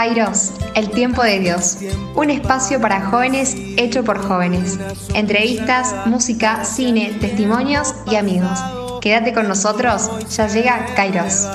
Kairos, el tiempo de Dios. Un espacio para jóvenes hecho por jóvenes. Entrevistas, música, cine, testimonios y amigos. Quédate con nosotros, ya llega Kairos.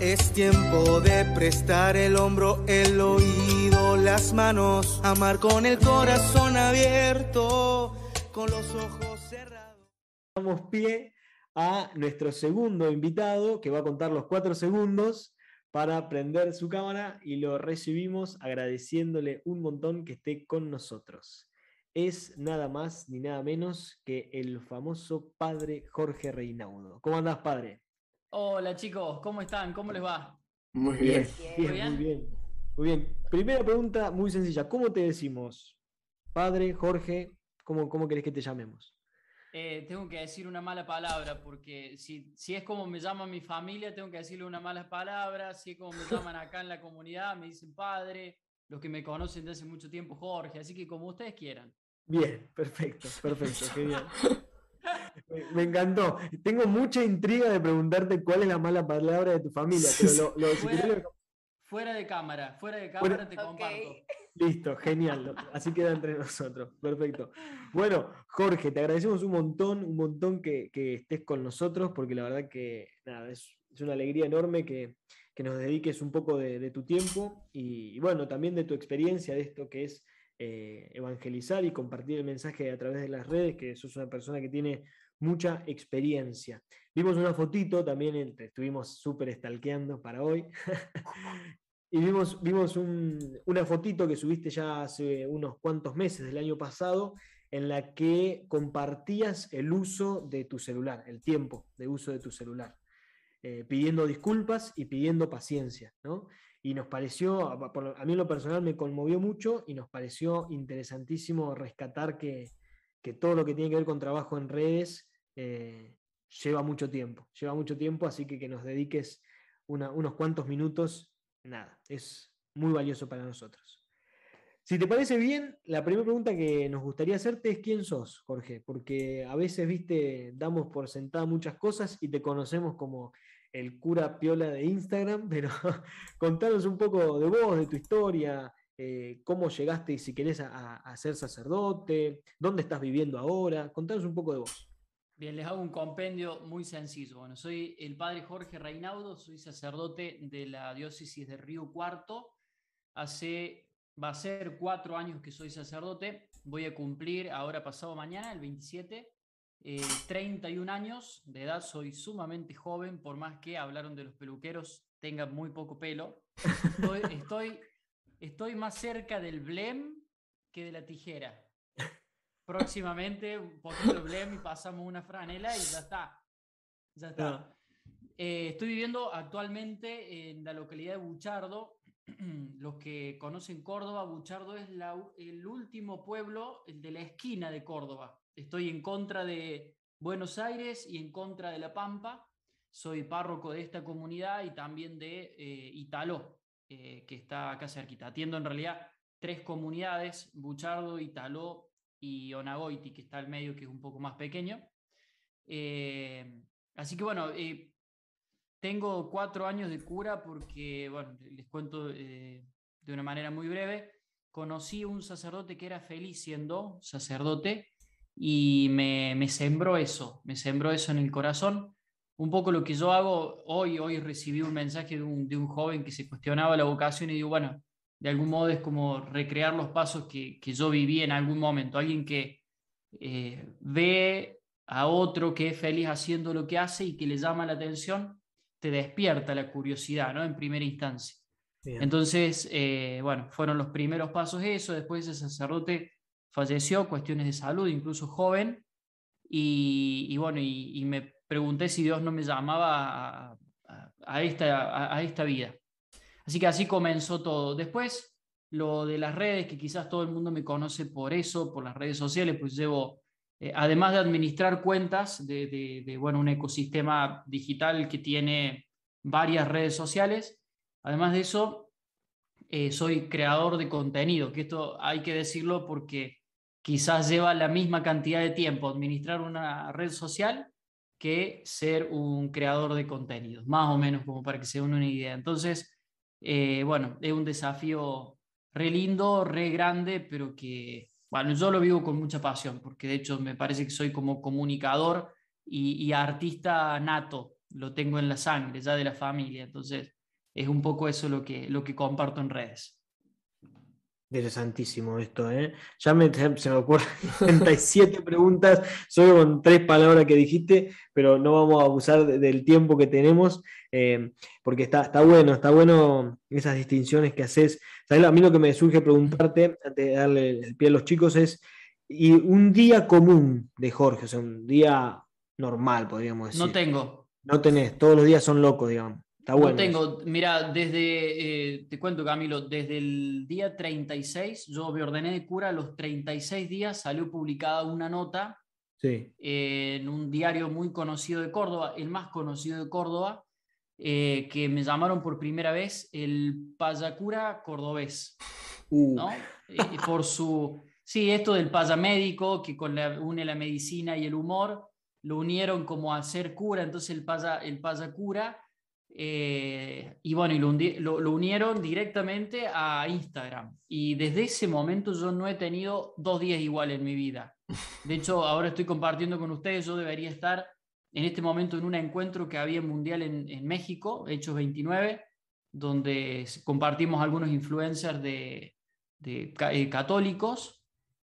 Es tiempo de prestar el hombro, el oído, las manos, amar con el corazón abierto, con los ojos cerrados. Damos pie a nuestro segundo invitado que va a contar los cuatro segundos para prender su cámara y lo recibimos agradeciéndole un montón que esté con nosotros. Es nada más ni nada menos que el famoso padre Jorge Reinaudo. ¿Cómo andás, padre? Hola chicos, ¿cómo están? ¿Cómo les va? Muy bien. Bien, muy bien. Muy bien. Primera pregunta muy sencilla. ¿Cómo te decimos? Padre, Jorge, ¿cómo, cómo querés que te llamemos? Eh, tengo que decir una mala palabra, porque si, si es como me llama mi familia, tengo que decirle una mala palabra. Si es como me llaman acá en la comunidad, me dicen padre. Los que me conocen desde hace mucho tiempo, Jorge. Así que como ustedes quieran. Bien, perfecto, perfecto, genial. Me, me encantó. Tengo mucha intriga de preguntarte cuál es la mala palabra de tu familia, pero lo, lo- Fuera, fuera de cámara, fuera de cámara te comparto. Listo, genial. Así queda entre nosotros. Perfecto. Bueno, Jorge, te agradecemos un montón, un montón que, que estés con nosotros, porque la verdad que nada, es, es una alegría enorme que, que nos dediques un poco de, tu tiempo y, bueno, también de tu experiencia de esto que es eh, evangelizar y compartir el mensaje a través de las redes, que sos una persona que tiene mucha experiencia. Vimos una fotito, también el- te estuvimos súper stalkeando para hoy. Y vimos, vimos un- una fotito que subiste ya hace unos cuantos meses del año pasado, en la que compartías el uso de tu celular, el tiempo de uso de tu celular, eh, pidiendo disculpas y pidiendo paciencia, ¿no? Y nos pareció, a mí en lo personal me conmovió mucho y nos pareció interesantísimo rescatar que, que todo lo que tiene que ver con trabajo en redes eh, lleva mucho tiempo, lleva mucho tiempo, así que que nos dediques unos cuantos minutos nada, es muy valioso para nosotros. Si te parece bien, la primera pregunta que nos gustaría hacerte es quién sos, Jorge, porque a veces, viste, damos por sentada muchas cosas y te conocemos como el cura piola de Instagram, pero contanos un poco de vos, de tu historia, eh, cómo llegaste si querés a ser sacerdote, dónde estás viviendo ahora, contanos un poco de vos. Bien, les hago un compendio muy sencillo. Bueno, soy el padre Jorge Reinaudo, soy sacerdote de la diócesis de Río Cuarto. Hace, va a ser cuatro años que soy sacerdote. Voy a cumplir ahora pasado mañana, el 27, eh, 31 años de edad. Soy sumamente joven, por más que hablaron de los peluqueros, tenga muy poco pelo. Estoy, estoy, estoy más cerca del blem que de la tijera próximamente un poquito de blem y pasamos una franela y ya está. Ya está. Eh, estoy viviendo actualmente en la localidad de Buchardo. Los que conocen Córdoba, Buchardo es la el último pueblo, el de la esquina de Córdoba. Estoy en contra de Buenos Aires y en contra de La Pampa. Soy párroco de esta comunidad y también de eh, Italó, eh, que está acá cerquita. Atiendo en realidad tres comunidades, Buchardo, Italó y Onagoiti, que está al medio, que es un poco más pequeño. Eh, así que bueno, eh, tengo cuatro años de cura porque, bueno, les cuento eh, de una manera muy breve. Conocí un sacerdote que era feliz siendo sacerdote y me, me sembró eso, me sembró eso en el corazón. Un poco lo que yo hago hoy, hoy recibí un mensaje de un, de un joven que se cuestionaba la vocación y digo, bueno, de algún modo es como recrear los pasos que, que yo viví en algún momento. Alguien que eh, ve a otro que es feliz haciendo lo que hace y que le llama la atención, te despierta la curiosidad, ¿no? En primera instancia. Bien. Entonces, eh, bueno, fueron los primeros pasos eso. Después ese sacerdote falleció, cuestiones de salud, incluso joven. Y, y bueno, y, y me pregunté si Dios no me llamaba a, a- a esta, a- a esta vida. Así que así comenzó todo. Después, lo de las redes, que quizás todo el mundo me conoce por eso, por las redes sociales, pues llevo, eh, además de administrar cuentas de, de- de, bueno, un ecosistema digital que tiene varias redes sociales, además de eso, eh, soy creador de contenido, que esto hay que decirlo porque quizás lleva la misma cantidad de tiempo administrar una red social que ser un creador de contenidos, más o menos como para que se den una idea. Entonces, Eh, bueno, es un desafío re lindo, re grande, pero que, bueno, yo lo vivo con mucha pasión, porque de hecho me parece que soy como comunicador y, artista nato, lo tengo en la sangre ya de la familia, entonces es un poco eso lo que, lo que comparto en redes. Interesantísimo esto, ¿eh? Ya me, se me ocurren 37 preguntas solo con tres palabras que dijiste, pero no vamos a abusar del tiempo que tenemos, eh, porque está, está bueno, está bueno esas distinciones que haces. A mí lo que me surge preguntarte, antes de darle el pie a los chicos, es y un día común de Jorge, o sea, un día normal, podríamos decir. No tengo. No tenés, todos los días son locos, digamos. No tengo, mira, desde, eh, te cuento Camilo, desde el día 36, yo me ordené de cura, a los 36 días salió publicada una nota en un diario muy conocido de Córdoba, el más conocido de Córdoba, eh, que me llamaron por primera vez el payacura cordobés, uh. ¿no? por su, sí, esto del payamédico, que con la, une la medicina y el humor, lo unieron como a ser cura, entonces el, paya, el payacura eh, y bueno, y lo, unieron directamente a Instagram. Y desde ese momento yo no he tenido dos días iguales en mi vida. De hecho, ahora estoy compartiendo con ustedes, yo debería estar en este momento en un encuentro que había mundial en, México, Hechos 29, donde compartimos algunos influencers de, eh, católicos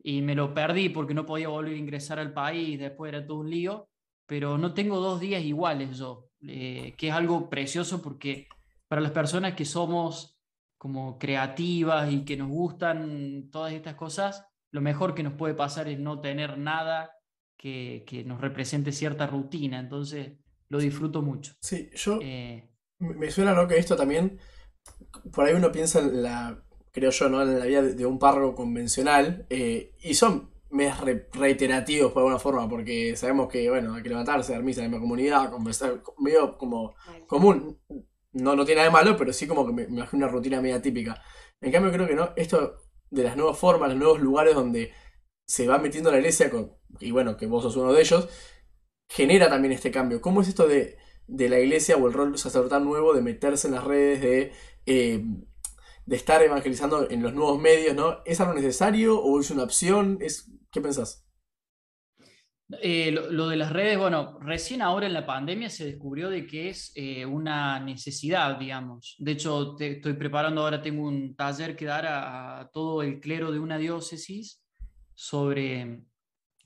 y me lo perdí porque no podía volver a ingresar al país, después era todo un lío, pero no tengo dos días iguales yo. Eh, que es algo precioso porque para las personas que somos como creativas y que nos gustan todas estas cosas, lo mejor que nos puede pasar es no tener nada que, que nos represente cierta rutina. Entonces, lo disfruto mucho. Sí, yo eh, me suena ¿no? que esto también, por ahí uno piensa en la, creo yo, ¿no? en la vida de, un párroco convencional, eh, y son mes reiterativos por alguna forma, porque sabemos que, bueno, hay que levantarse, dar misa en la comunidad, conversar, medio como común. No, no tiene nada de malo, pero sí como que me, imagino una rutina media típica. En cambio, creo que no, esto de las nuevas formas, los nuevos lugares donde se va metiendo la iglesia, con, y bueno, que vos sos uno de ellos, genera también este cambio. ¿Cómo es esto de, de la iglesia o el rol sacerdotal nuevo de meterse en las redes, de eh, de estar evangelizando en los nuevos medios, ¿no? ¿Es algo necesario o es una opción? Es, ¿Qué pensás? Eh, lo, de las redes, bueno, recién ahora en la pandemia se descubrió de que es eh, una necesidad, digamos. De hecho, estoy preparando ahora, tengo un taller que dar a, todo el clero de una diócesis sobre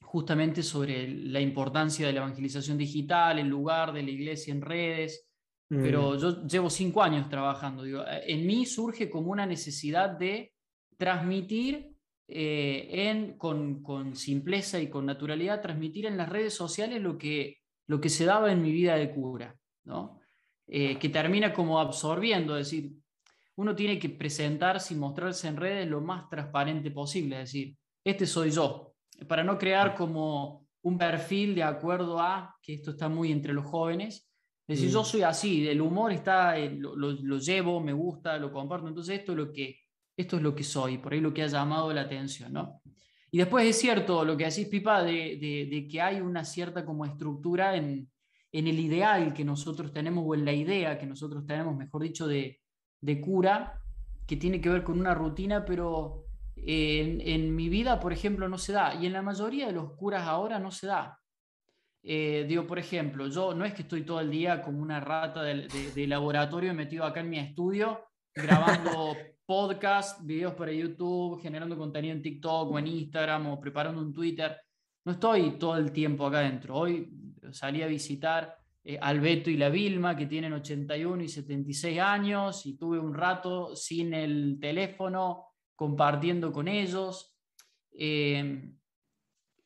justamente sobre la importancia de la evangelización digital, el lugar de la iglesia en redes, pero mm. yo llevo cinco años trabajando. Digo, en mí surge como una necesidad de transmitir eh, en, con, con, simpleza y con naturalidad, transmitir en las redes sociales lo que, lo que se daba en mi vida de cura, ¿no? Eh, que termina como absorbiendo, es decir, uno tiene que presentarse y mostrarse en redes lo más transparente posible, es decir, este soy yo, para no crear como un perfil de acuerdo a, que esto está muy entre los jóvenes, es decir, yo mm. soy así, el humor está, lo, lo, llevo, me gusta, lo comparto, entonces esto es lo que, esto es lo que soy, por ahí lo que ha llamado la atención, ¿no? Y después es cierto lo que decís, Pipa, de, de, de que hay una cierta como estructura en, en, el ideal que nosotros tenemos, o en la idea que nosotros tenemos, mejor dicho, de, de cura, que tiene que ver con una rutina, pero en, en, mi vida, por ejemplo, no se da, y en la mayoría de los curas ahora no se da. Eh, digo, por ejemplo, yo no es que estoy todo el día como una rata de, de, laboratorio metido acá en mi estudio, grabando podcast, videos para YouTube, generando contenido en TikTok o en Instagram o preparando un Twitter. No estoy todo el tiempo acá adentro. Hoy salí a visitar eh, al Beto y la Vilma, que tienen 81 y 76 años, y tuve un rato sin el teléfono compartiendo con ellos. Eh,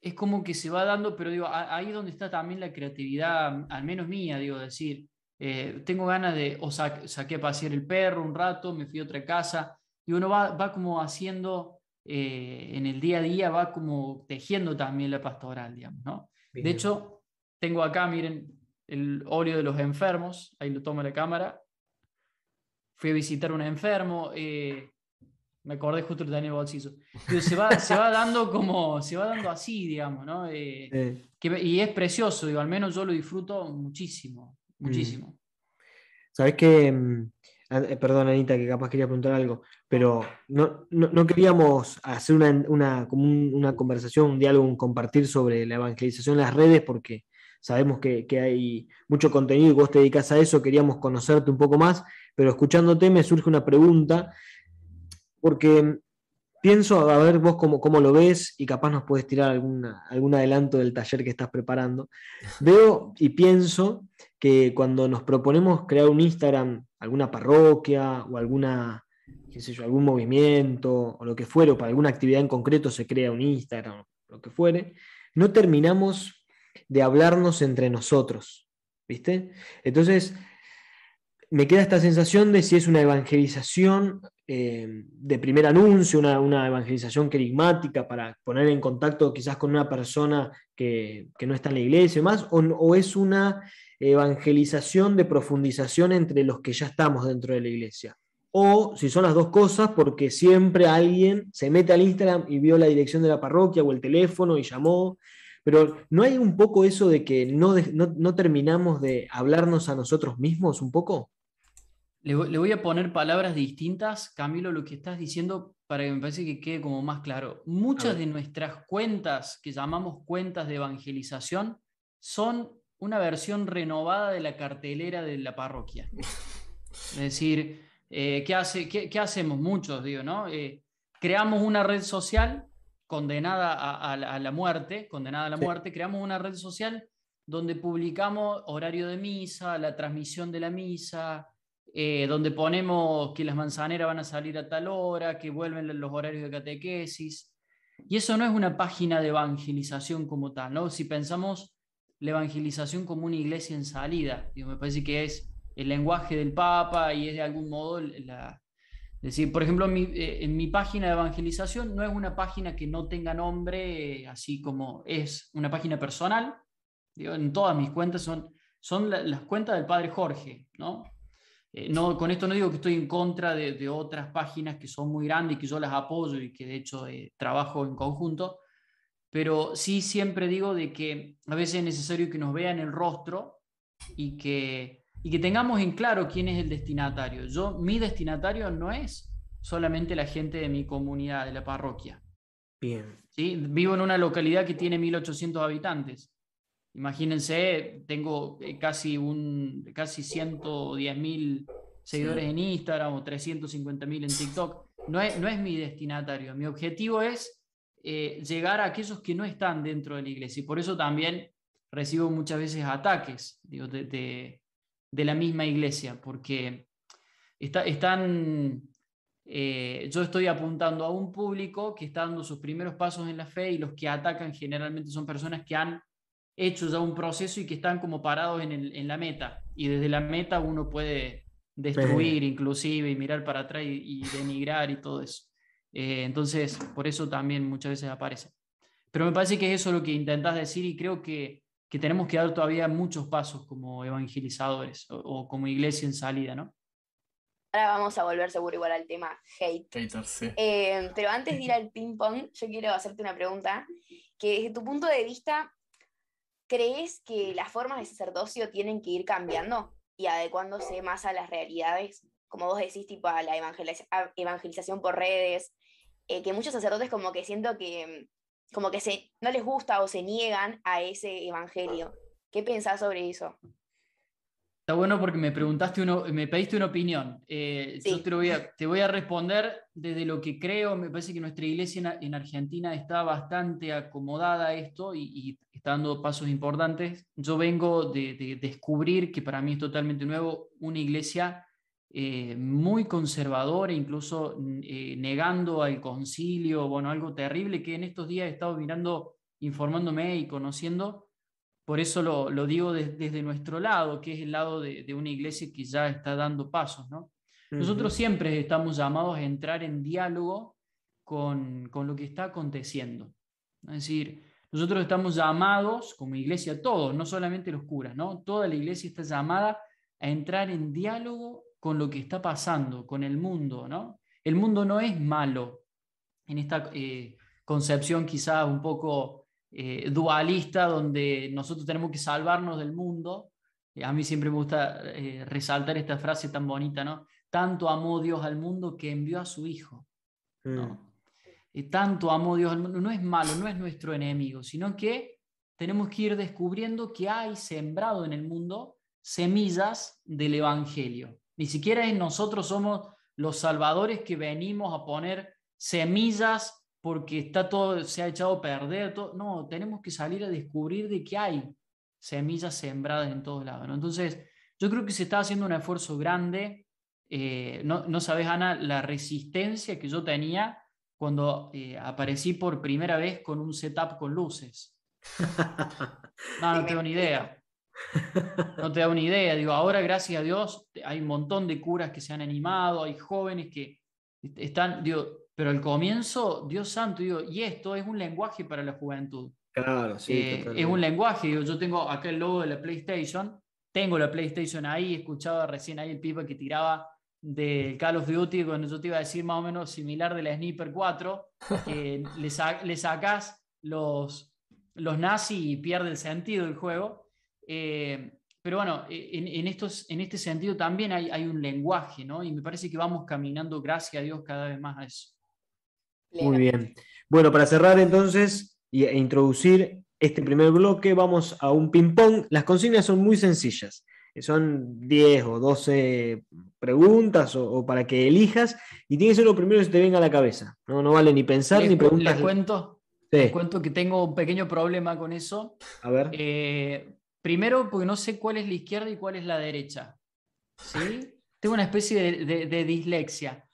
es como que se va dando, pero digo, ahí donde está también la creatividad, al menos mía, digo, decir, eh, tengo ganas de, o saqué a pasear el perro un rato, me fui a otra casa, y uno va, va como haciendo eh, en el día a día, va como tejiendo también la pastoral, digamos, ¿no? De hecho, tengo acá, miren, el óleo de los enfermos, ahí lo toma la cámara, fui a visitar a un enfermo, eh, me acordé justo de Daniel bolsillo. se va, se va dando como, se va dando así, digamos, ¿no? Eh, y es precioso, digo, al menos yo lo disfruto muchísimo, muchísimo. Mm. Sabes que mm, eh, perdón, Anita, que capaz quería preguntar algo, pero no, no, queríamos hacer una, una, como una conversación, un diálogo, un compartir sobre la evangelización en las redes, porque sabemos que, que, hay mucho contenido y vos te dedicas a eso, queríamos conocerte un poco más, pero escuchándote me surge una pregunta, porque pienso, a ver vos cómo, cómo lo ves y capaz nos puedes tirar alguna, algún adelanto del taller que estás preparando. Veo y pienso que cuando nos proponemos crear un Instagram, alguna parroquia o alguna, qué sé yo, algún movimiento o lo que fuere, o para alguna actividad en concreto se crea un Instagram, lo que fuere, no terminamos de hablarnos entre nosotros, ¿viste? Entonces, me queda esta sensación de si es una evangelización eh, de primer anuncio, una, evangelización querigmática para poner en contacto quizás con una persona que, no está en la iglesia y más, o, es una evangelización de profundización entre los que ya estamos dentro de la iglesia. O si son las dos cosas, porque siempre alguien se mete al Instagram y vio la dirección de la parroquia o el teléfono y llamó. Pero ¿no hay un poco eso de que no, no terminamos de hablarnos a nosotros mismos un poco? Le, voy a poner palabras distintas, Camilo, lo que estás diciendo para que me parece que quede como más claro. Muchas de nuestras cuentas, que llamamos cuentas de evangelización, son una versión renovada de la cartelera de la parroquia. Es decir, eh, ¿qué, hace, qué, hacemos muchos? Digo, ¿no? Eh, creamos una red social condenada a, la muerte, condenada a la muerte, creamos una red social donde publicamos horario de misa, la transmisión de la misa, eh, donde ponemos que las manzaneras van a salir a tal hora, que vuelven los horarios de catequesis. Y eso no es una página de evangelización como tal, ¿no? Si pensamos la evangelización como una iglesia en salida, me parece que es el lenguaje del Papa y es de algún modo la... decir, por ejemplo, eh, en mi, página de evangelización no es una página que no tenga nombre, así como es una página personal. en todas mis cuentas son, son las cuentas del Padre Jorge, ¿no? Eh, no, con esto no digo que estoy en contra de, otras páginas que son muy grandes y que yo las apoyo y que de hecho eh, trabajo en conjunto, pero sí siempre digo de que a veces es necesario que nos vean el rostro y que, y que tengamos en claro quién es el destinatario. Yo, mi destinatario no es solamente la gente de mi comunidad, de la parroquia. Bien. ¿Sí? Vivo en una localidad que tiene 1.800 habitantes. Imagínense, tengo eh, casi, un, casi 110 mil seguidores en Instagram o 350 mil en TikTok. No es, no es mi destinatario. Mi objetivo es eh, llegar a aquellos que no están dentro de la iglesia. Y por eso también recibo muchas veces ataques de, la misma iglesia, porque está, están, eh, yo estoy apuntando a un público que está dando sus primeros pasos en la fe y los que atacan generalmente son personas que han hecho ya un proceso y que están como parados en, la meta. Y desde la meta uno puede destruir inclusive y mirar para atrás y, denigrar y todo eso. Eh, entonces, por eso también muchas veces aparece. Pero me parece que es eso lo que intentas decir y creo que, que tenemos que dar todavía muchos pasos como evangelizadores o, como iglesia en salida, ¿no? Ahora vamos a volver seguro igual al tema hate. Eh, pero antes de ir al ping pong, yo quiero hacerte una pregunta que desde tu punto de vista, ¿crees que las formas de sacerdocio tienen que ir cambiando y adecuándose más a las realidades? Como vos decís, tipo a la evangelización por redes, eh, que muchos sacerdotes como que siento que como que se, no les gusta o se niegan a ese evangelio. ¿Qué pensás sobre eso? Está bueno porque me preguntaste uno, me pediste una opinión. Eh, yo te, voy a, te voy a responder desde lo que creo. Me parece que nuestra iglesia en, Argentina está bastante acomodada a esto y, está dando pasos importantes. Yo vengo de, descubrir que para mí es totalmente nuevo una iglesia eh, muy conservadora, incluso eh, negando al concilio, bueno, algo terrible que en estos días he estado mirando, informándome y conociendo por eso lo, digo desde nuestro lado, que es el lado de, una iglesia que ya está dando pasos. ¿no? Nosotros siempre estamos llamados a entrar en diálogo con, lo que está aconteciendo. Es decir, nosotros estamos llamados como iglesia, todos, no solamente los curas, ¿no? toda la iglesia está llamada a entrar en diálogo con lo que está pasando, con el mundo. ¿no? El mundo no es malo en esta eh, concepción quizá un poco eh, dualista donde nosotros tenemos que salvarnos del mundo. a mí siempre me gusta eh, resaltar esta frase tan bonita, ¿no? tanto amó Dios al mundo que envió a su Hijo. ¿no? Mm. Tanto amó Dios al mundo. No es malo, no es nuestro enemigo, sino que tenemos que ir descubriendo que hay sembrado en el mundo semillas del Evangelio. Ni siquiera nosotros somos los salvadores que venimos a poner semillas porque está todo, se ha echado a perder. Todo. No, tenemos que salir a descubrir de que hay semillas sembradas en todos lados. Entonces, yo creo que se está haciendo un esfuerzo grande. Eh, no, no, sabes, Ana, la resistencia que yo tenía cuando eh, aparecí por primera vez con un setup con luces. No, no tengo ni idea. No te da una idea. Digo, ahora, gracias a Dios, hay un montón de curas que se han animado, hay jóvenes que están, digo, pero al comienzo, Dios santo, digo, y esto es un lenguaje para la juventud. Claro, sí. Eh, es un lenguaje, digo, yo tengo acá el logo de la PlayStation, tengo la PlayStation ahí, escuchaba recién ahí el pipa que tiraba de Call of Duty, cuando yo te iba a decir más o menos similar de la Sniper 4, que le, le sacas los, los nazis y pierde el sentido del juego. Eh, pero bueno, en, en, estos, en este sentido también hay, hay, un lenguaje, ¿no? Y me parece que vamos caminando, gracias a Dios, cada vez más a eso. Muy bien. Bueno, para cerrar entonces e introducir este primer bloque, vamos a un ping-pong. Las consignas son muy sencillas. Son 10 o 12 preguntas o, o, para que elijas y tiene que ser lo primero que se te venga a la cabeza. No, no vale ni pensar les, ni preguntas. Les cuento, sí. les cuento que tengo un pequeño problema con eso. A ver. Eh, primero, porque no sé cuál es la izquierda y cuál es la derecha. ¿sí? Tengo una especie de, de, de dislexia.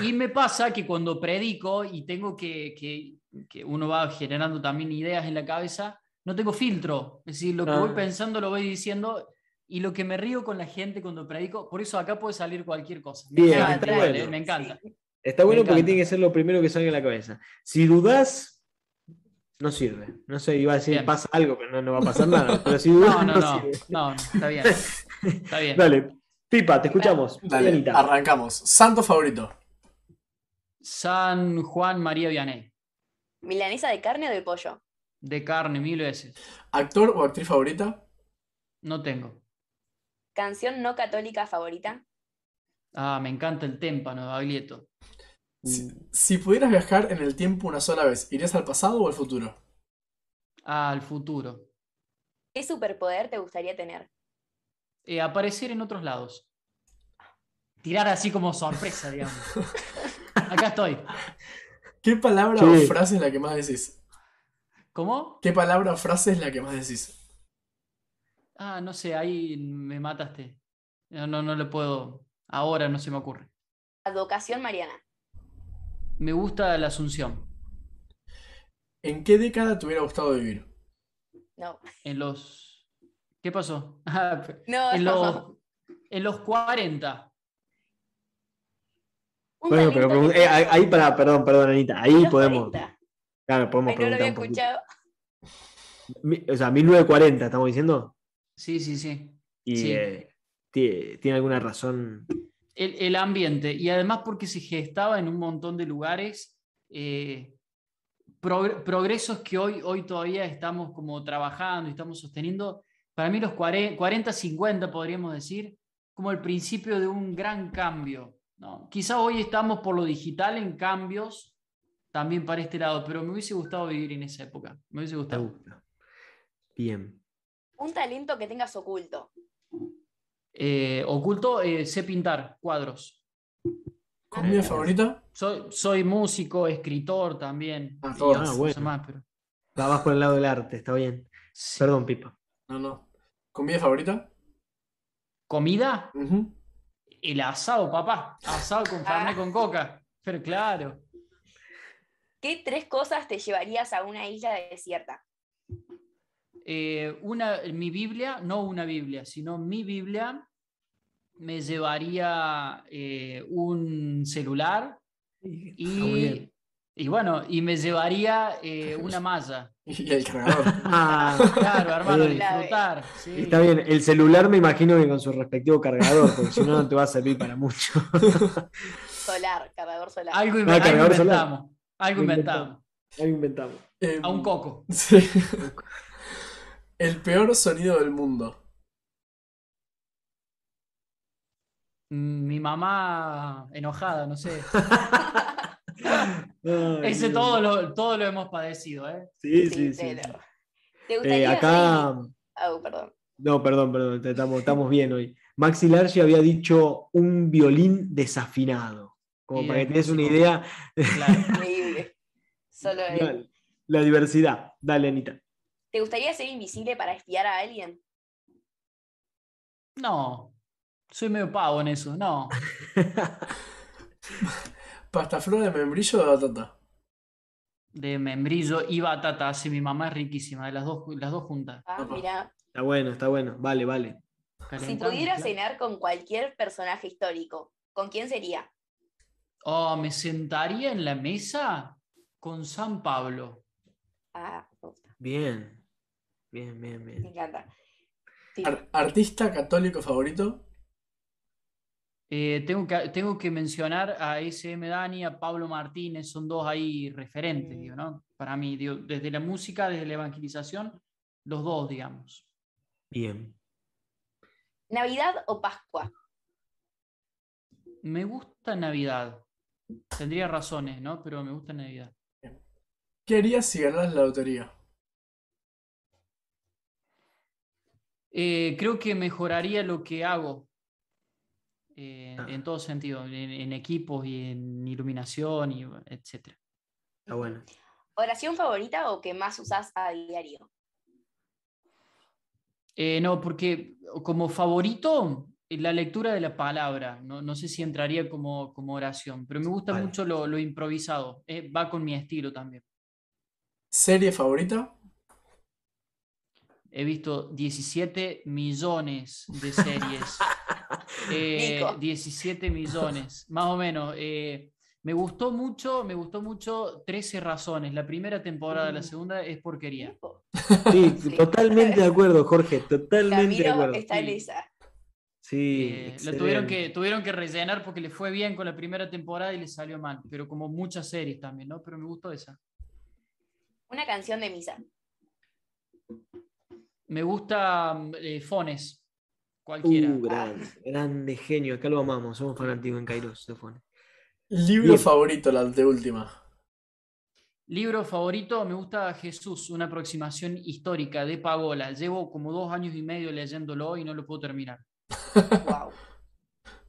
Y me pasa que cuando predico y tengo que, que, que, uno va generando también ideas en la cabeza, no tengo filtro. Es decir, lo que Ah. voy pensando lo voy diciendo y lo que me río con la gente cuando predico, por eso acá puede salir cualquier cosa. Me Bien, encanta, está bueno. me encanta. Está bueno Me porque encanta. tiene que ser lo primero que salga en la cabeza. Si dudás, no sirve. No sé, iba a decir Bien. pasa algo, pero no, no va a pasar nada. Pero si dudás, No, no, no, no, sirve. no, está bien. Está bien. Dale, Pipa, te escuchamos. Dale, arrancamos. Santo favorito. San Juan María Vianney, ¿Milanesa de carne o de pollo? de carne mil veces. Actor o actriz favorita. No tengo. ¿Canción no católica favorita? Ah, me encanta el témpano de Baglietto. Si, si pudieras viajar en el tiempo una sola vez, ¿irías al pasado o al futuro? Ah, al futuro. ¿Qué superpoder te gustaría tener? Eh, aparecer en otros lados. Tirar así como sorpresa, digamos. Acá estoy. ¿Qué palabra Sí. o frase es la que más decís? ¿Cómo? ¿Qué palabra o frase es la que más decís? Ah, no sé, ahí me mataste. No, no, no le puedo. Ahora no se me ocurre. Advocación mariana. Me gusta la Asunción. ¿En qué década te hubiera gustado vivir? No. En los. ¿Qué pasó? Ah, No, en, no. los, en los 40. Un Bueno, pero eh, ahí, para, perdón, perdón, Anita. Ahí podemos, 40. claro, podemos Ay, no lo había escuchado. O sea, 1940, estamos diciendo. Sí, sí, sí. Y Sí. eh, tie- tiene alguna razón. El, el ambiente. Y además porque se gestaba en un montón de lugares. eh, progr- progresos que hoy, hoy todavía estamos como trabajando y estamos sosteniendo. Para mí los 40, 50 podríamos decir, como el principio de un gran cambio. ¿No? Quizá hoy estamos por lo digital en cambios también para este lado, pero me hubiese gustado vivir en esa época. Me hubiese Me gustado. gusta. Bien. Un talento que tengas oculto. Eh, oculto, eh, sé pintar cuadros. ¿Comida Eh, favorita? Soy, soy músico, escritor también. Ah, todo. Ah, bueno. más, pero- Va vas por el lado del arte, está bien. Sí. Perdón, Pipa. No, no. ¿Comida favorita? ¿Comida? El asado, papá. Asado con carne Ah. con coca. Pero claro. ¿Qué tres cosas te llevarías a una isla desierta? Eh, una, mi Biblia, no una Biblia, sino mi Biblia, me llevaría eh, un celular y, y bueno, y me llevaría eh, una malla. Y el cargador. Ah, Claro, hermano, disfrutar. sí. Está bien, el celular me imagino que con su respectivo cargador, porque si no, no te va a servir para mucho. Solar, cargador solar. Algo, Ah, algo cargador solar. inventamos. Algo inventamos. Algo inventamos. Em, A un coco. Sí. El peor sonido del mundo. Mi mamá enojada, no sé. Ese todo lo, todo lo hemos padecido, ¿eh? Sí, sí, sí. ¿Te gustaría eh, acá. Oh, perdón. No, perdón, perdón, estamos, estamos bien hoy. Maxi Largi había dicho un violín desafinado. Como para que tengas una idea. Increíble. Solo La, diversidad. Dale, Anita. ¿Te gustaría ser invisible para espiar a alguien? No. Soy medio pavo en eso, no. ¿Pastaflor de membrillo o de batata? De membrillo y batata, sí, mi mamá es riquísima, de las dos, las dos juntas. Ah, mira. Está bueno, está bueno. Vale, vale. Si pudiera cenar con cualquier personaje histórico, ¿con quién sería? Oh, me sentaría en la mesa con San Pablo. Ah, bien. Bien, bien, bien. Me encanta. ¿Artista católico favorito? Eh, tengo, que, tengo que mencionar a SM Dani, a Pablo Martínez, son dos ahí referentes, mm. ¿no? Para mí, desde la música, desde la evangelización, los dos, digamos. Bien. ¿Navidad o Pascua? Me gusta Navidad. Tendría razones, ¿no? Pero me gusta Navidad. ¿Qué harías si ganas la lotería? Eh, creo que mejoraría lo que hago eh, ah. en todo sentido, en, equipos y en iluminación, y etc. Está bueno. ¿Oración favorita o que más usas a diario? Eh, no, porque como favorito, la lectura de la palabra, no, sé si entraría como, como oración, pero me gusta mucho lo, improvisado, eh, va con mi estilo también. ¿Serie favorita? He visto 17 millones de series. 17 eh, millones, más o menos. Eh, me gustó mucho, me gustó mucho 13 razones. La primera temporada, la mm. segunda es porquería. Sí, totalmente de acuerdo, Jorge, totalmente de acuerdo. está en esa. Sí, eh, lo tuvieron que, tuvieron que rellenar porque le fue bien con la primera temporada y le salió mal, pero como muchas series también, ¿no? Pero me gustó esa. Una canción de misa. Me gusta Fones. Cualquiera. Uh, grande, genio. Acá lo amamos. Somos fanáticos en Kairos de Libro favorito, la última. Libro favorito, me gusta Jesús, una aproximación histórica de Pagola. Llevo como dos años y medio leyéndolo y no lo puedo terminar.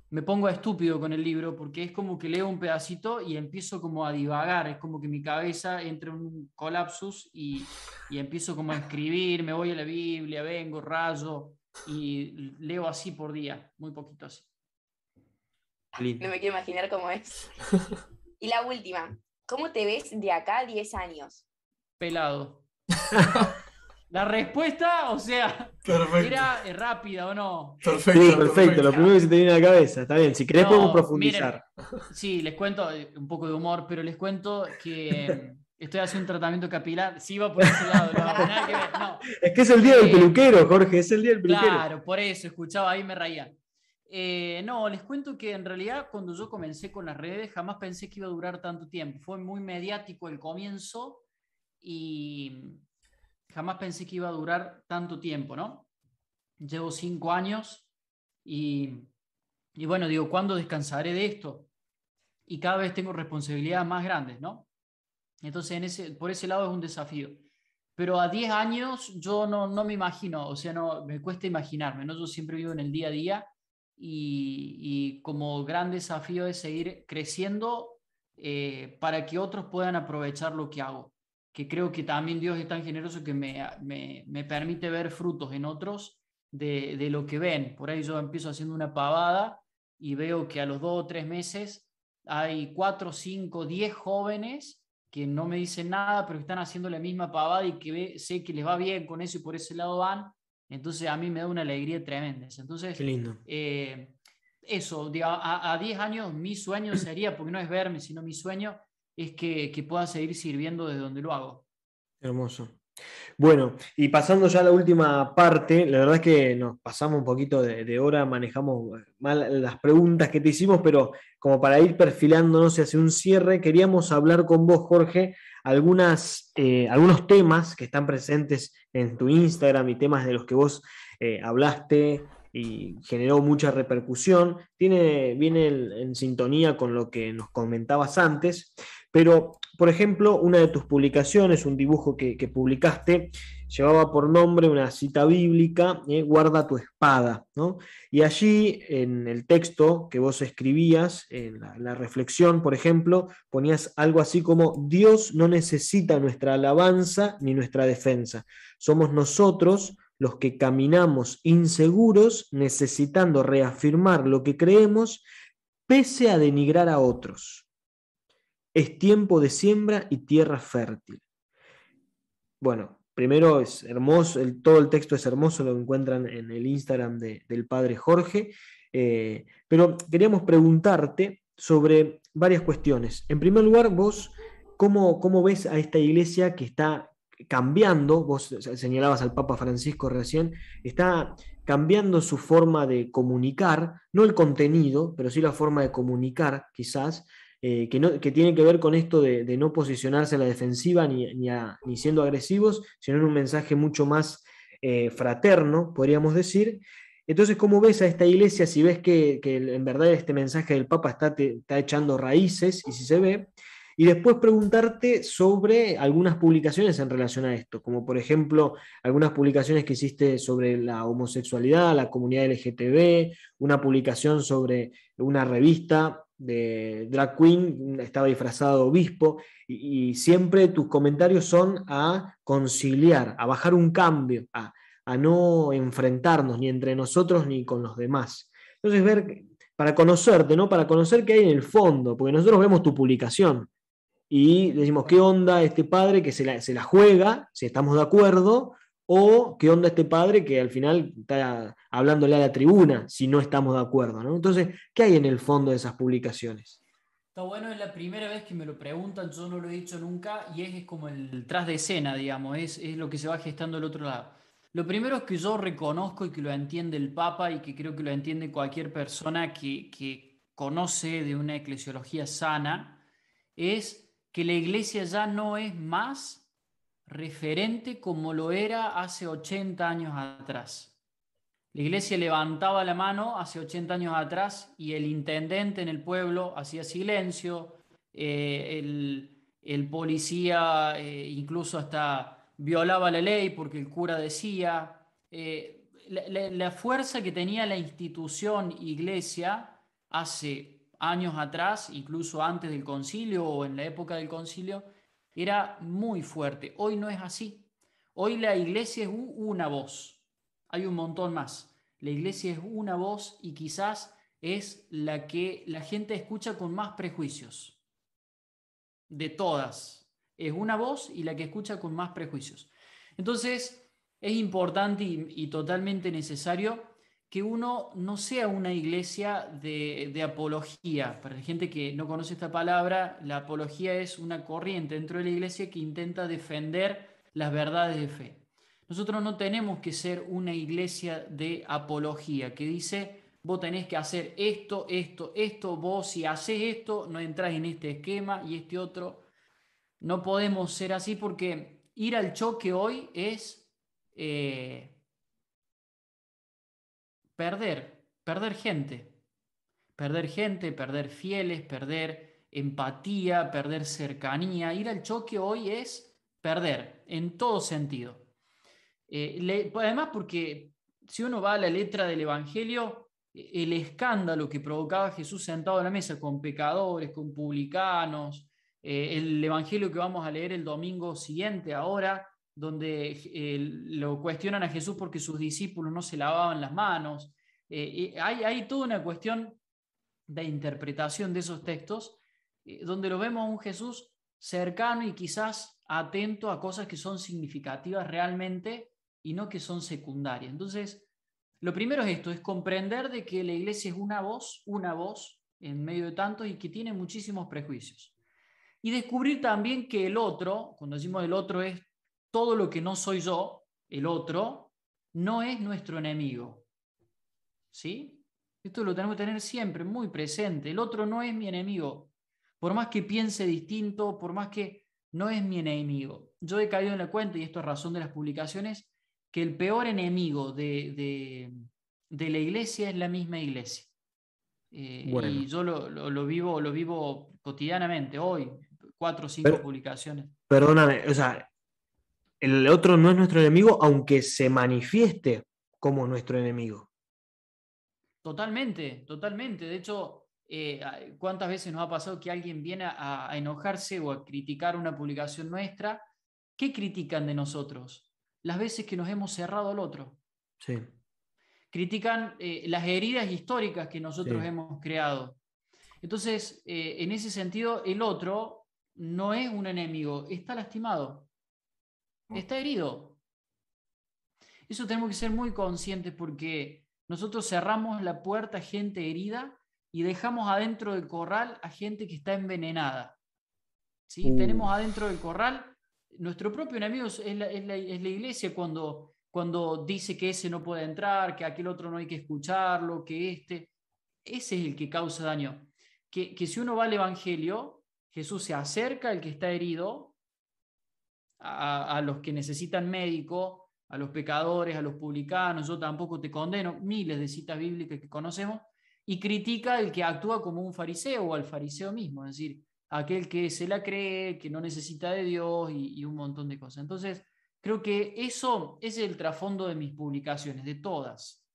Me pongo estúpido con el libro porque es como que leo un pedacito y empiezo como a divagar, es como que mi cabeza entra en un colapsus y, y empiezo como a escribir, me voy a la Biblia, vengo, rayo, y leo así por día, muy poquito así. No me quiero imaginar cómo es. y la última, ¿cómo te ves de acá a 10 años? Pelado. La respuesta, o sea, era rápida o no. Perfecto, perfecto. Lo primero que se te viene a la cabeza. Está bien, si querés podemos profundizar. sí, les cuento eh, un poco de humor, pero les cuento que estoy haciendo un tratamiento capilar, sí va por ese lado, no, Es que es el día del eh, peluquero, Jorge, es el día del peluquero. Claro, por eso, escuchaba ahí me reía. Eh, no, les cuento que en realidad cuando yo comencé con las redes jamás pensé que iba a durar tanto tiempo. Fue muy mediático el comienzo y jamás pensé que iba a durar tanto tiempo, ¿no? Llevo cinco años y, y bueno, digo, ¿cuándo descansaré de esto? Y cada vez tengo responsabilidades más grandes, ¿no? Entonces, en ese, por ese lado es un desafío. Pero a 10 años yo no, no me imagino, o sea, no, me cuesta imaginarme, ¿no? Yo siempre vivo en el día a día y, y como gran desafío es seguir creciendo eh, para que otros puedan aprovechar lo que hago. Que creo que también Dios es tan generoso que me, me, me permite ver frutos en otros de, de, lo que ven. Por ahí yo empiezo haciendo una pavada y veo que a los dos o tres meses hay cuatro, cinco, diez jóvenes que no me dicen nada, pero que están haciendo la misma pavada y que sé que les va bien con eso y por ese lado van. Entonces a mí me da una alegría tremenda. Entonces, Qué lindo. Eh, eso, a, 10 años mi sueño sería, porque no es verme, sino mi sueño es que, que pueda seguir sirviendo desde donde lo hago. Hermoso. Bueno, y pasando ya a la última parte, la verdad es que nos pasamos un poquito de, hora, manejamos mal las preguntas que te hicimos, pero como para ir perfilándonos hacia un cierre, queríamos hablar con vos, Jorge, algunas, eh, algunos temas que están presentes en tu Instagram y temas de los que vos eh, hablaste y generó mucha repercusión, tiene, viene en, sintonía con lo que nos comentabas antes, pero, por ejemplo, una de tus publicaciones, un dibujo que, publicaste, llevaba por nombre una cita bíblica, eh, guarda tu espada, Y allí, en el texto que vos escribías, en la reflexión, por ejemplo, ponías algo así como, Dios no necesita nuestra alabanza ni nuestra defensa, somos nosotros los que caminamos inseguros necesitando reafirmar lo que creemos pese a denigrar a otros. Es tiempo de siembra y tierra fértil. Bueno, primero es hermoso, todo el texto es hermoso, lo encuentran en el Instagram del padre Jorge, eh, pero queríamos preguntarte sobre varias cuestiones. En primer lugar, vos, ¿cómo, cómo ves a esta iglesia que está cambiando, vos señalabas al Papa Francisco recién, está cambiando su forma de comunicar, no el contenido, pero sí la forma de comunicar, quizás, eh, que, tiene que ver con esto de, no posicionarse a la defensiva ni, ni, siendo agresivos, sino en un mensaje mucho más eh, fraterno, podríamos decir. Entonces, ¿cómo ves a esta iglesia si ves que, en verdad este mensaje del Papa está, está echando raíces y si se ve? y después preguntarte sobre algunas publicaciones en relación a esto, como por ejemplo algunas publicaciones que hiciste sobre la homosexualidad, la comunidad LGTB, una publicación sobre una revista de drag queen, estaba disfrazado obispo, y, siempre tus comentarios son a conciliar, a bajar un cambio, a, no enfrentarnos ni entre nosotros ni con los demás. Entonces, ver, para conocerte, ¿no? Para conocer qué hay en el fondo, porque nosotros vemos tu publicación, y decimos, ¿qué onda este padre que se la, juega, si estamos de acuerdo? O qué onda este padre que al final está hablándole a la tribuna si no estamos de acuerdo. ¿no? Entonces, ¿qué hay en el fondo de esas publicaciones? Está bueno, es la primera vez que me lo preguntan, yo no lo he dicho nunca, y es, como el tras de escena, digamos, es, es lo que se va gestando del otro lado. Lo primero es que yo reconozco y que lo entiende el Papa y que creo que lo entiende cualquier persona que, que conoce de una eclesiología sana, es que la iglesia ya no es más referente como lo era hace 80 años atrás. La iglesia levantaba la mano hace 80 años atrás y el intendente en el pueblo hacía silencio, eh, el, policía eh, incluso hasta violaba la ley porque el cura decía. Eh, la fuerza que tenía la institución iglesia hace años atrás, incluso antes del concilio o en la época del concilio, era muy fuerte. Hoy no es así. Hoy la iglesia es una voz. Hay un montón más. La iglesia es una voz y quizás es la que la gente escucha con más prejuicios. De todas. Es una voz y la que escucha con más prejuicios. Entonces, es importante y, y totalmente necesario que uno no sea una iglesia de, apología. Para la gente que no conoce esta palabra, la apología es una corriente dentro de la iglesia que intenta defender las verdades de fe. Nosotros no tenemos que ser una iglesia de apología que dice, vos tenés que hacer esto, esto, esto, vos si haces esto, no entras en este esquema y este otro. No podemos ser así porque ir al choque hoy es... Eh, perder, perder gente, perder gente, perder fieles, perder empatía, perder cercanía. Ir al choque hoy es perder en todo sentido. Eh, además, porque si uno va a la letra del Evangelio, el escándalo que provocaba Jesús sentado en la mesa con pecadores, con publicanos, eh, el Evangelio que vamos a leer el domingo siguiente ahora, donde eh, lo cuestionan a Jesús porque sus discípulos no se lavaban las manos. Eh, hay, hay, toda una cuestión de interpretación de esos textos, eh, donde lo vemos un Jesús cercano y quizás atento a cosas que son significativas realmente y no que son secundarias. Entonces, lo primero es esto, es comprender de que la iglesia es una voz, una voz en medio de tantos y que tiene muchísimos prejuicios. Y descubrir también que el otro, cuando decimos el otro es todo lo que no soy yo, el otro, no es nuestro enemigo. ¿Sí? Esto lo tenemos que tener siempre muy presente. El otro no es mi enemigo. Por más que piense distinto, por más que no es mi enemigo. Yo he caído en la cuenta, y esto es razón de las publicaciones, que el peor enemigo de, de la iglesia es la misma iglesia. Eh, y yo lo, vivo, lo vivo cotidianamente, hoy, cuatro o cinco publicaciones. Perdóname, o sea, el otro no es nuestro enemigo, aunque se manifieste como nuestro enemigo. Totalmente, totalmente. De hecho, eh, ¿cuántas veces nos ha pasado que alguien viene a, enojarse o a criticar una publicación nuestra? ¿Qué critican de nosotros? Las veces que nos hemos cerrado al otro. Sí. Critican eh, las heridas históricas que nosotros hemos creado. Entonces, eh, en ese sentido, el otro no es un enemigo, está lastimado. Está herido. Eso tenemos que ser muy conscientes porque nosotros cerramos la puerta a gente herida y dejamos adentro del corral a gente que está envenenada. ¿sí? Uh. Tenemos adentro del corral, nuestro propio enemigo es la, iglesia cuando, cuando dice que ese no puede entrar, que aquel otro no hay que escucharlo, que este, ese es el que causa daño. Que, que si uno va al Evangelio, Jesús se acerca al que está herido a, los que necesitan médico, a los pecadores, a los publicanos, yo tampoco te condeno, miles de citas bíblicas que conocemos, y critica el que actúa como un fariseo o al fariseo mismo, es decir, aquel que se la cree, que no necesita de Dios y, un montón de cosas. Entonces, creo que eso es el trasfondo de mis publicaciones, de todas,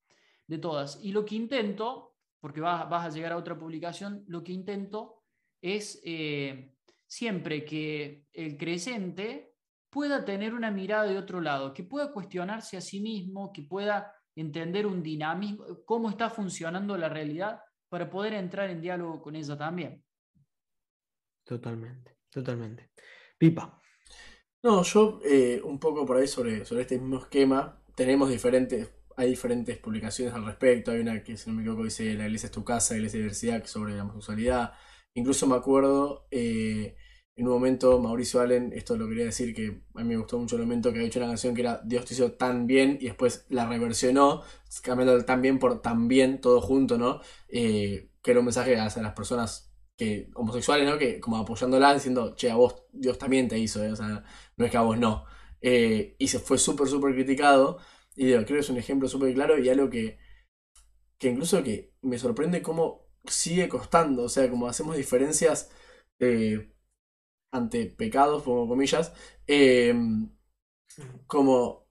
de todas. Y lo que intento, porque vas, a llegar a otra publicación, lo que intento es eh, siempre que el creyente pueda tener una mirada de otro lado, que pueda cuestionarse a sí mismo, que pueda entender un dinamismo, cómo está funcionando la realidad para poder entrar en diálogo con ella también. Totalmente, totalmente. Pipa. No, yo eh, un poco por ahí sobre, sobre este mismo esquema, tenemos diferentes, hay diferentes publicaciones al respecto, hay una que si no me equivoco dice La iglesia es tu casa, la iglesia es diversidad sobre la homosexualidad, incluso me acuerdo... Eh, en un momento Mauricio Allen, esto lo quería decir que a mí me gustó mucho el momento que había hecho una canción que era Dios te hizo tan bien y después la reversionó, cambiando el tan bien por tan bien, todo junto, ¿no? Eh, que era un mensaje hacia las personas que homosexuales, ¿no? Que como apoyándola diciendo, che, a vos Dios también te hizo, ¿eh? o sea, no es que a vos no. Eh, y se fue súper, súper criticado. Y creo que es un ejemplo súper claro y algo que, que incluso que me sorprende cómo sigue costando, o sea, como hacemos diferencias ante pecados, como comillas, em, como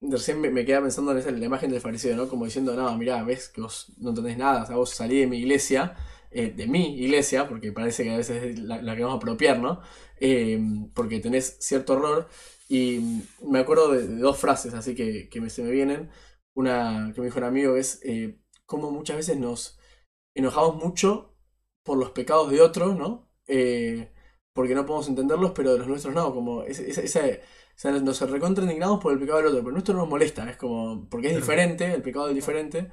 recién me, me, queda pensando en esa, la imagen del fariseo, ¿no? Como diciendo, no, mira, ves que vos no entendés nada, o sea, vos salí de mi iglesia, eh, de mi iglesia, porque parece que a veces es la, que vamos a apropiar, ¿no? Em, porque tenés cierto error. Y me acuerdo de, dos frases así que, que me, se me vienen. Una que me dijo un amigo es eh, cómo muchas veces nos enojamos mucho por los pecados de otros, ¿no? Eh, porque no podemos entenderlos, pero de los nuestros no, como esa, esa, nos recontra indignamos por el pecado del otro, pero nuestro no nos molesta, es como, porque es diferente, el pecado es diferente.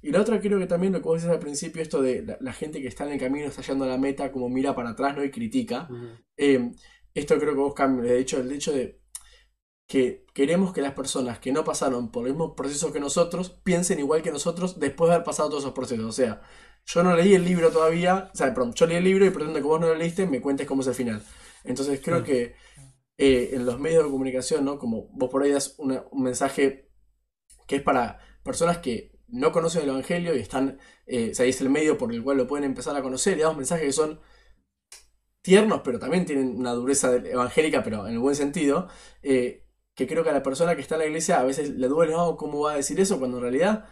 Y la otra creo que también lo que vos decís al principio, esto de la, gente que está en el camino, está yendo a la meta, como mira para atrás, ¿no? Y critica. Eh, esto creo que vos cambias, de hecho, el hecho de que queremos que las personas que no pasaron por los mismos procesos que nosotros piensen igual que nosotros después de haber pasado todos esos procesos. O sea, yo no leí el libro todavía, o sea, perdón, yo leí el libro y pretendo que vos no lo leíste, me cuentes cómo es el final. Entonces creo que eh, en los medios de comunicación, ¿no? Como vos por ahí das un mensaje que es para personas que no conocen el Evangelio y están, eh, o sea, es el medio por el cual lo pueden empezar a conocer, y damos mensajes que son tiernos, pero también tienen una dureza evangélica, pero en el buen sentido, eh, que creo que a la persona que está en la iglesia a veces le duele, ¿no? ¿Cómo va a decir eso? Cuando en realidad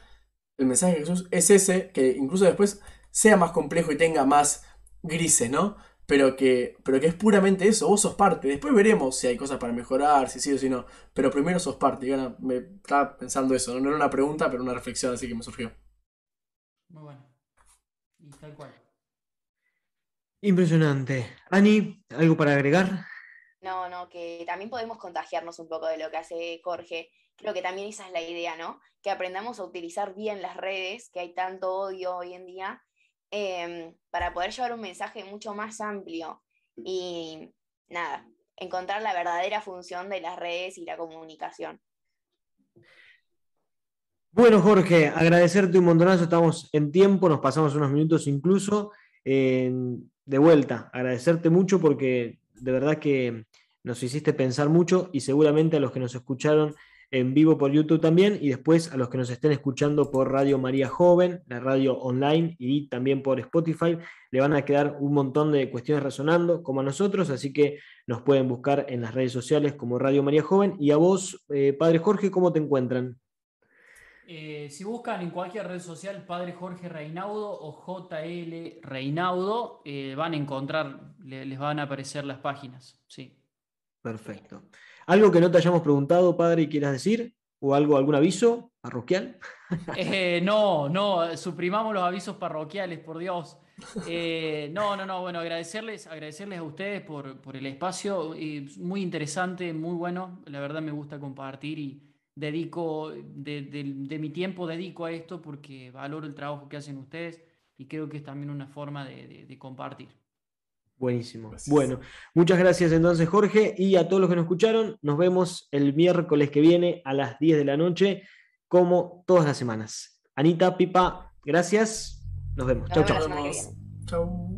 el mensaje de Jesús es ese, que incluso después sea más complejo y tenga más grises, ¿no? Pero que, pero que es puramente eso, vos sos parte. Después veremos si hay cosas para mejorar, si sí o si no. Pero primero sos parte. Y bueno, me estaba pensando eso, ¿no? no era una pregunta, pero una reflexión así que me surgió. Muy bueno. Y tal cual. Impresionante. Ani, ¿algo para agregar? No, no, que también podemos contagiarnos un poco de lo que hace Jorge. Creo que también esa es la idea, ¿no? Que aprendamos a utilizar bien las redes, que hay tanto odio hoy en día, em, para poder llevar un mensaje mucho más amplio y, nada, encontrar la verdadera función de las redes y la comunicación. Bueno, Jorge, agradecerte un montonazo, estamos en tiempo, nos pasamos unos minutos incluso. de vuelta, agradecerte mucho porque de verdad que nos hiciste pensar mucho y seguramente a los que nos escucharon en vivo por YouTube también y después a los que nos estén escuchando por Radio María Joven, la radio online y también por Spotify, le van a quedar un montón de cuestiones resonando como a nosotros, así que nos pueden buscar en las redes sociales como Radio María Joven. Y a vos, eh, Padre Jorge, ¿cómo te encuentran? Eh, si buscan en cualquier red social Padre Jorge Reinaudo o JL Reinaudo, eh, van a encontrar, les van a aparecer las páginas. Sí. Perfecto. ¿Algo que no te hayamos preguntado, padre, y quieras decir? ¿O algo, algún aviso parroquial? Eh, no, no, suprimamos los avisos parroquiales, por Dios. no, no, no, bueno, agradecerles, agradecerles a ustedes por el espacio, muy interesante, muy bueno, la verdad me gusta compartir y, dedico, de, mi tiempo dedico a esto porque valoro el trabajo que hacen ustedes y creo que es también una forma de, compartir. Buenísimo. Bueno, muchas gracias entonces Jorge y a todos los que nos escucharon. Nos vemos el miércoles que viene a las 10 de la noche, como todas las semanas. Anita, Pipa, gracias. Nos vemos. Chau, chau. Chau.